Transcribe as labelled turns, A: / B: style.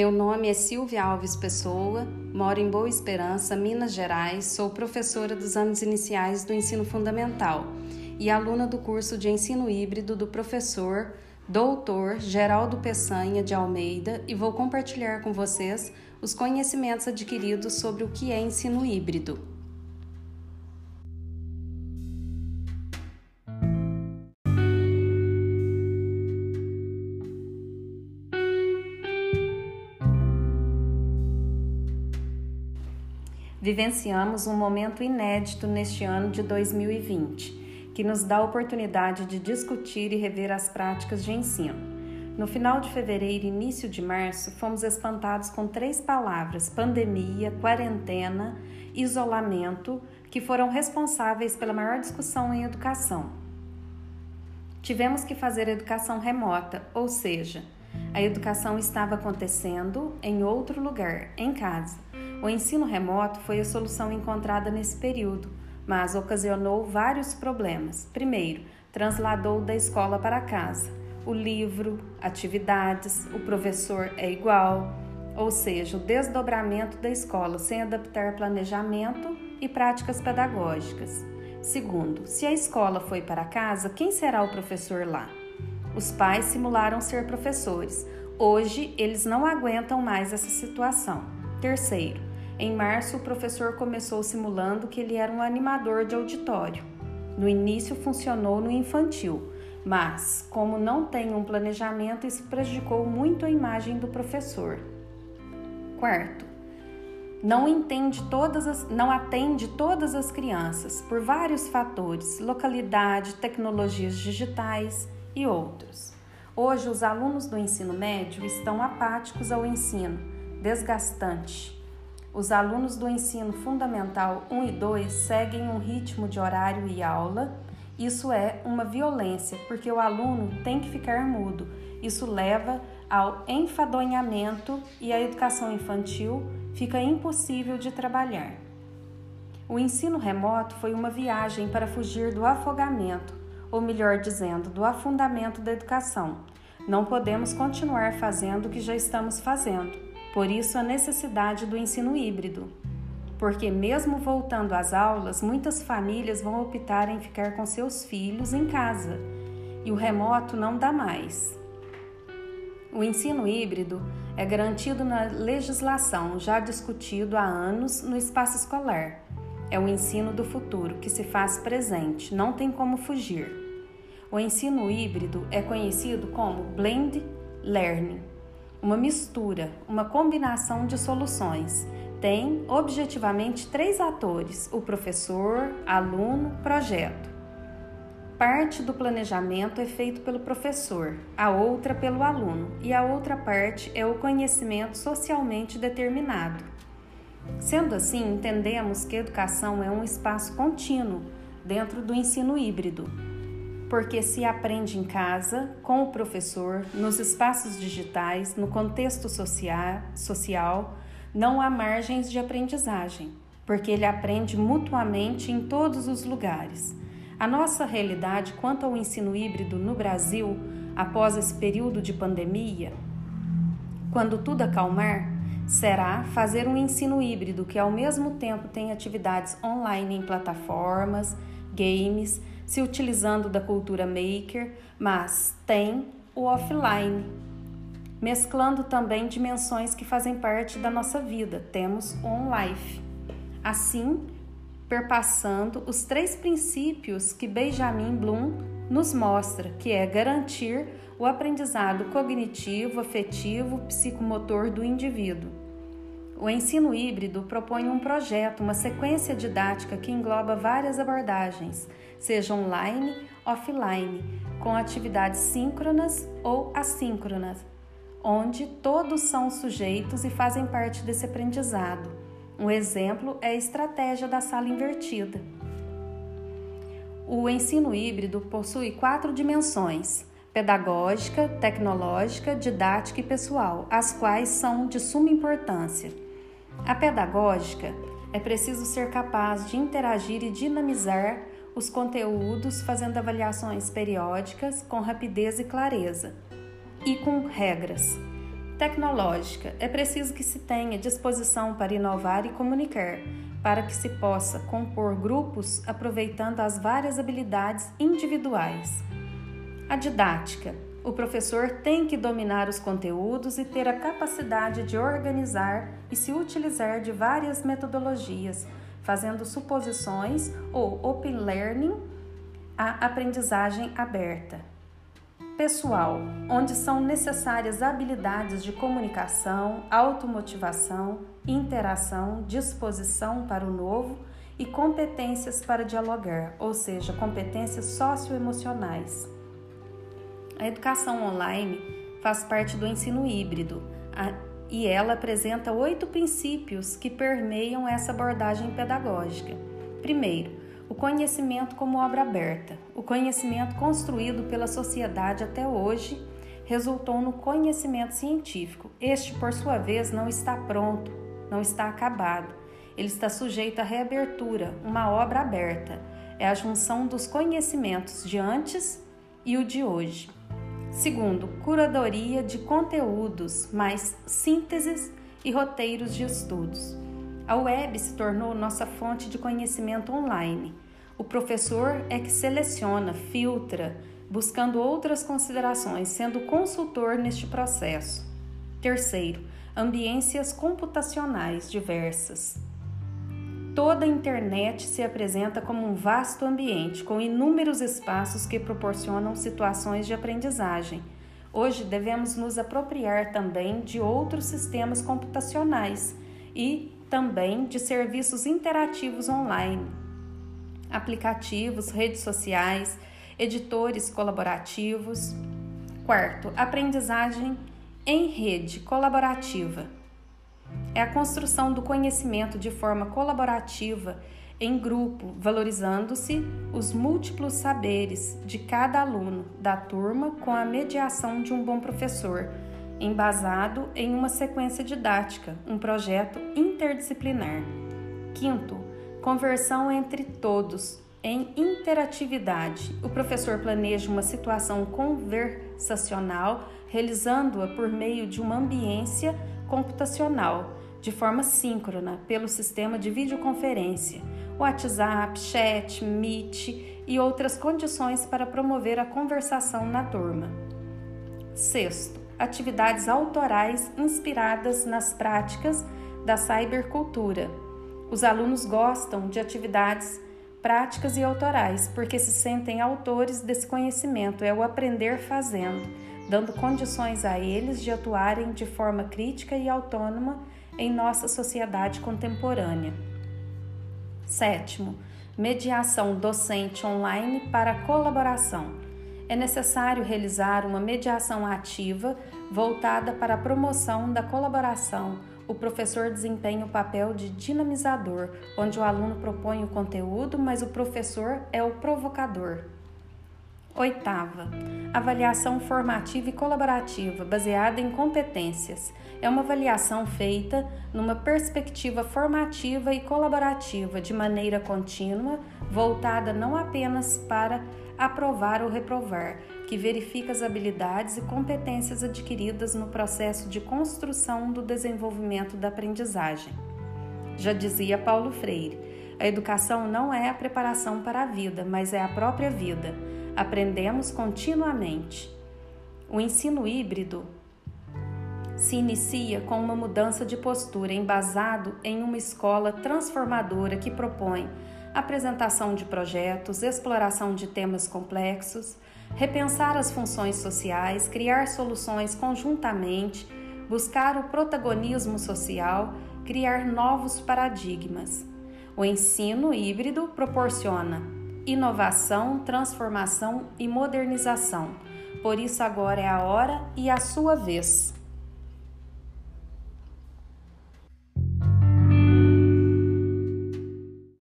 A: Meu nome é Silvia Alves Pessoa, moro em Boa Esperança, Minas Gerais, sou professora dos anos iniciais do ensino fundamental e aluna do curso de ensino híbrido do professor doutor Geraldo Peçanha de Almeida e vou compartilhar com vocês os conhecimentos adquiridos sobre o que é ensino híbrido. Vivenciamos um momento inédito neste ano de 2020, que nos dá a oportunidade de discutir e rever as práticas de ensino. No final de fevereiro e início de março, fomos espantados com três palavras: pandemia, quarentena, isolamento, que foram responsáveis pela maior discussão em educação. Tivemos que fazer educação remota, ou seja, a educação estava acontecendo em outro lugar, em casa o ensino remoto foi a solução encontrada nesse período, mas ocasionou vários problemas. Primeiro, transladou da escola para casa. O livro, atividades, o professor é igual, ou seja, o desdobramento da escola sem adaptar planejamento e práticas pedagógicas. Segundo, se a escola foi para casa, quem será o professor lá? Os pais simularam ser professores. Hoje, eles não aguentam mais essa situação. Terceiro, em março, o professor começou simulando que ele era um animador de auditório. No início funcionou no infantil, mas, como não tem um planejamento, isso prejudicou muito a imagem do professor. Quarto, não entende todas as, não atende todas as crianças por vários fatores, localidade, tecnologias digitais e outros. Hoje, os alunos do ensino médio estão apáticos ao ensino, desgastante, os alunos do ensino fundamental 1 e 2 seguem um ritmo de horário e aula. Isso é uma violência, porque o aluno tem que ficar mudo. Isso leva ao enfadonhamento e a educação infantil fica impossível de trabalhar. O ensino remoto foi uma viagem para fugir do afogamento, ou melhor dizendo, do afundamento da educação. Não podemos continuar fazendo o que já estamos fazendo. Por isso, a necessidade do ensino híbrido, porque, mesmo voltando às aulas, muitas famílias vão optar em ficar com seus filhos em casa e o remoto não dá mais. O ensino híbrido é garantido na legislação, já discutido há anos no espaço escolar. É o ensino do futuro que se faz presente, não tem como fugir. O ensino híbrido é conhecido como blend learning uma mistura, uma combinação de soluções. Tem objetivamente três atores: o professor, aluno, projeto. Parte do planejamento é feito pelo professor, a outra pelo aluno, e a outra parte é o conhecimento socialmente determinado. Sendo assim, entendemos que educação é um espaço contínuo dentro do ensino híbrido, porque se aprende em casa, com o professor, nos espaços digitais, no contexto social, social não há margens de aprendizagem, porque ele aprende mutuamente em todos os lugares. A nossa realidade quanto ao ensino híbrido no Brasil, após esse período de pandemia, quando tudo acalmar, será fazer um ensino híbrido que ao mesmo tempo tem atividades online em plataformas, games, se utilizando da cultura maker, mas tem o offline, mesclando também dimensões que fazem parte da nossa vida. Temos o on-life. Assim, perpassando os três princípios que Benjamin Bloom nos mostra, que é garantir o aprendizado cognitivo, afetivo, psicomotor do indivíduo. O ensino híbrido propõe um projeto, uma sequência didática que engloba várias abordagens, seja online, offline, com atividades síncronas ou assíncronas, onde todos são sujeitos e fazem parte desse aprendizado. Um exemplo é a estratégia da sala invertida. O ensino híbrido possui quatro dimensões: pedagógica, tecnológica, didática e pessoal, as quais são de suma importância. A pedagógica é preciso ser capaz de interagir e dinamizar os conteúdos, fazendo avaliações periódicas com rapidez e clareza e com regras. Tecnológica. É preciso que se tenha disposição para inovar e comunicar, para que se possa compor grupos aproveitando as várias habilidades individuais. A didática. O professor tem que dominar os conteúdos e ter a capacidade de organizar e se utilizar de várias metodologias, fazendo suposições ou open learning, a aprendizagem aberta. Pessoal, onde são necessárias habilidades de comunicação, automotivação, interação, disposição para o novo e competências para dialogar, ou seja, competências socioemocionais. A educação online faz parte do ensino híbrido e ela apresenta oito princípios que permeiam essa abordagem pedagógica. Primeiro, o conhecimento como obra aberta. O conhecimento construído pela sociedade até hoje resultou no conhecimento científico. Este, por sua vez, não está pronto, não está acabado. Ele está sujeito à reabertura, uma obra aberta. É a junção dos conhecimentos de antes e o de hoje. Segundo, curadoria de conteúdos, mais sínteses e roteiros de estudos. A web se tornou nossa fonte de conhecimento online. O professor é que seleciona, filtra, buscando outras considerações, sendo consultor neste processo. Terceiro, ambiências computacionais diversas. Toda a internet se apresenta como um vasto ambiente, com inúmeros espaços que proporcionam situações de aprendizagem. Hoje devemos nos apropriar também de outros sistemas computacionais e também de serviços interativos online, aplicativos, redes sociais, editores colaborativos. Quarto, aprendizagem em rede colaborativa é a construção do conhecimento de forma colaborativa em grupo, valorizando-se os múltiplos saberes de cada aluno da turma com a mediação de um bom professor, embasado em uma sequência didática, um projeto interdisciplinar. Quinto, conversão entre todos em interatividade. O professor planeja uma situação conversacional, realizando-a por meio de uma ambiência computacional de forma síncrona pelo sistema de videoconferência, WhatsApp, chat, Meet e outras condições para promover a conversação na turma. Sexto, atividades autorais inspiradas nas práticas da cybercultura. Os alunos gostam de atividades práticas e autorais porque se sentem autores desse conhecimento, é o aprender fazendo dando condições a eles de atuarem de forma crítica e autônoma em nossa sociedade contemporânea. Sétimo, mediação docente online para colaboração. É necessário realizar uma mediação ativa voltada para a promoção da colaboração. O professor desempenha o papel de dinamizador, onde o aluno propõe o conteúdo, mas o professor é o provocador. Oitava, avaliação formativa e colaborativa baseada em competências. É uma avaliação feita numa perspectiva formativa e colaborativa de maneira contínua, voltada não apenas para aprovar ou reprovar, que verifica as habilidades e competências adquiridas no processo de construção do desenvolvimento da aprendizagem. Já dizia Paulo Freire: a educação não é a preparação para a vida, mas é a própria vida aprendemos continuamente. O ensino híbrido se inicia com uma mudança de postura embasado em uma escola transformadora que propõe apresentação de projetos, exploração de temas complexos, repensar as funções sociais, criar soluções conjuntamente, buscar o protagonismo social, criar novos paradigmas. O ensino híbrido proporciona inovação, transformação e modernização. Por isso, agora é a hora e a sua vez.